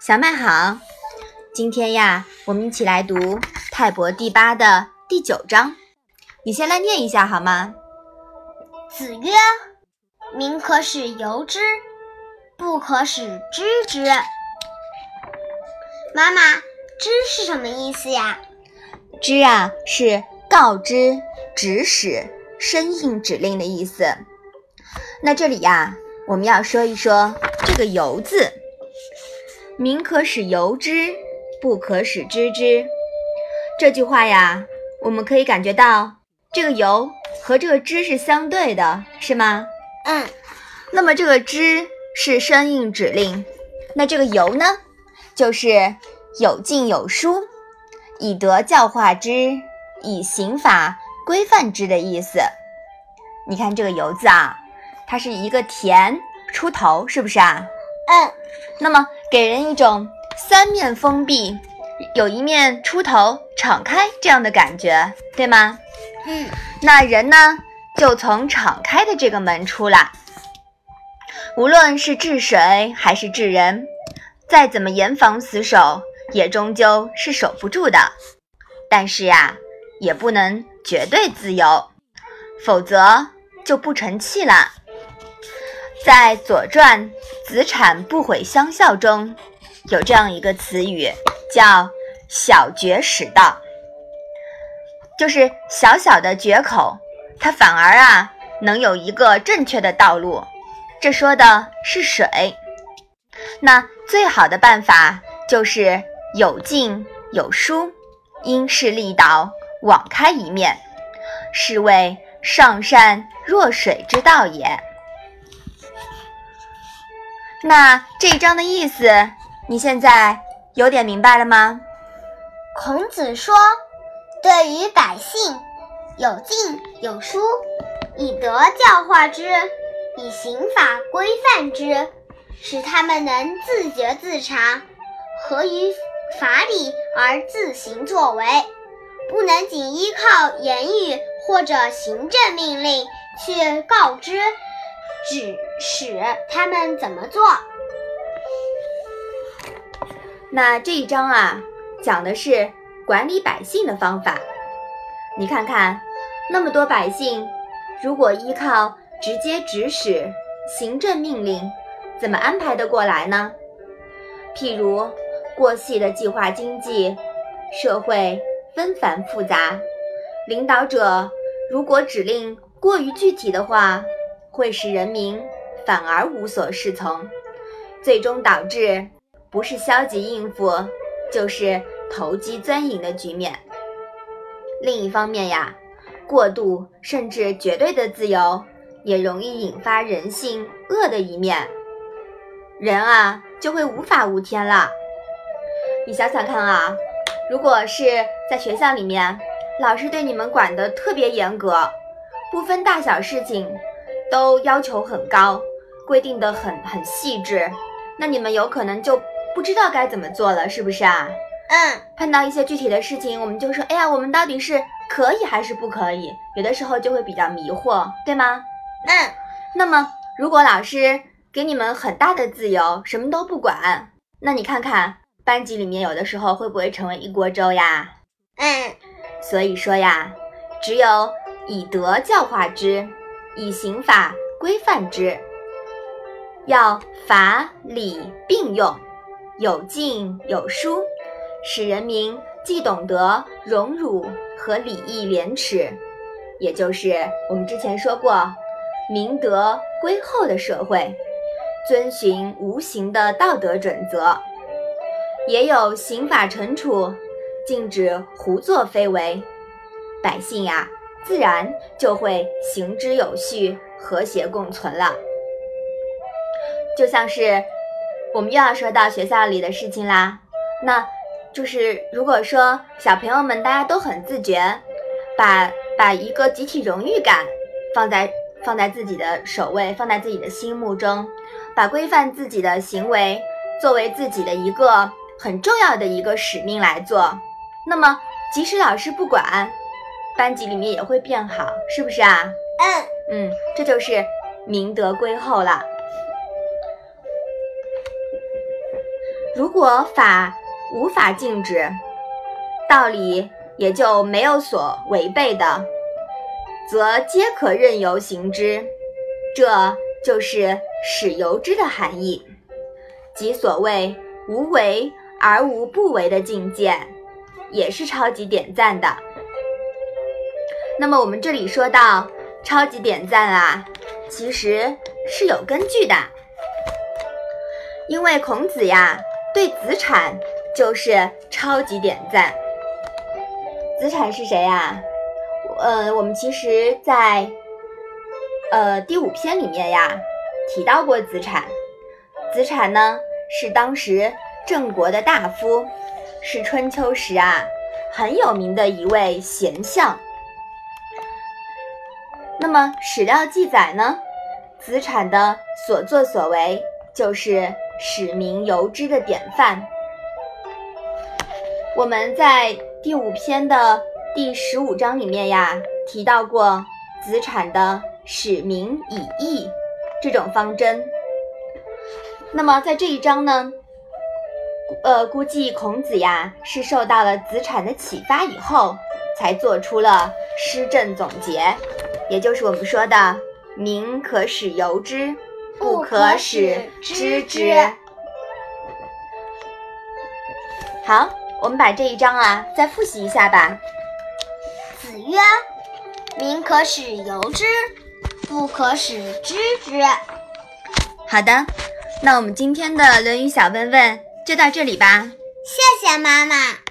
小麦好，今天呀，我们一起来读《泰伯》第八的第九章。你先来念一下好吗？子曰：“民可使由之，不可使知之。”妈妈，“知”是什么意思呀？“知”啊，是告知、指使、生硬指令的意思。那这里呀，我们要说一说这个“由”字。民可使由之，不可使知之。这句话呀，我们可以感觉到这个由和这个知是相对的，是吗？嗯。那么这个知是生硬指令，那这个由呢，就是有进有出，以德教化之，以刑法规范之的意思。你看这个由字啊，它是一个田出头，是不是啊？嗯。那么。给人一种三面封闭，有一面出头敞开这样的感觉，对吗？嗯，那人呢，就从敞开的这个门出来。无论是治水还是治人，再怎么严防死守，也终究是守不住的。但是呀，也不能绝对自由，否则就不成器了。在《左传》“子产不毁乡校”中有这样一个词语，叫“小决使道”，就是小小的决口，它反而啊能有一个正确的道路。这说的是水。那最好的办法就是有进有疏，因势利导，网开一面，是谓上善若水之道也。那这一章的意思，你现在有点明白了吗？孔子说：“对于百姓，有敬有疏，以德教化之，以刑法规范之，使他们能自觉自察，合于法理而自行作为，不能仅依靠言语或者行政命令去告知。”指使他们怎么做？那这一章啊，讲的是管理百姓的方法。你看看，那么多百姓，如果依靠直接指使、行政命令，怎么安排得过来呢？譬如过细的计划经济，社会纷繁复杂，领导者如果指令过于具体的话。会使人民反而无所适从，最终导致不是消极应付，就是投机钻营的局面。另一方面呀，过度甚至绝对的自由也容易引发人性恶的一面，人啊就会无法无天了。你想想看啊，如果是在学校里面，老师对你们管得特别严格，不分大小事情。都要求很高，规定的很很细致，那你们有可能就不知道该怎么做了，是不是啊？嗯，碰到一些具体的事情，我们就说，哎呀，我们到底是可以还是不可以？有的时候就会比较迷惑，对吗？嗯，那么如果老师给你们很大的自由，什么都不管，那你看看班级里面有的时候会不会成为一锅粥呀？嗯，所以说呀，只有以德教化之。以刑法规范之，要法理并用，有进有疏，使人民既懂得荣辱和礼义廉耻，也就是我们之前说过，明德归厚的社会，遵循无形的道德准则，也有刑法惩处，禁止胡作非为，百姓呀。自然就会行之有序、和谐共存了。就像是我们又要说到学校里的事情啦，那就是如果说小朋友们大家都很自觉，把把一个集体荣誉感放在放在自己的首位，放在自己的心目中，把规范自己的行为作为自己的一个很重要的一个使命来做，那么即使老师不管。班级里面也会变好，是不是啊？嗯嗯，这就是明德归厚了。如果法无法禁止，道理也就没有所违背的，则皆可任由行之。这就是使由之的含义，即所谓无为而无不为的境界，也是超级点赞的。那么我们这里说到超级点赞啊，其实是有根据的，因为孔子呀对子产就是超级点赞。子产是谁呀？呃，我们其实，在呃第五篇里面呀提到过子产。子产呢是当时郑国的大夫，是春秋时啊很有名的一位贤相。那么史料记载呢，子产的所作所为就是使民由之的典范。我们在第五篇的第十五章里面呀提到过子产的使民以义这种方针。那么在这一章呢，呃，估计孔子呀是受到了子产的启发以后，才做出了施政总结。也就是我们说的“民可使由之，不可使知之”。好，我们把这一章啊再复习一下吧。子曰：“民可使由之，不可使知之。”好的，那我们今天的《论语》小问问就到这里吧。谢谢妈妈。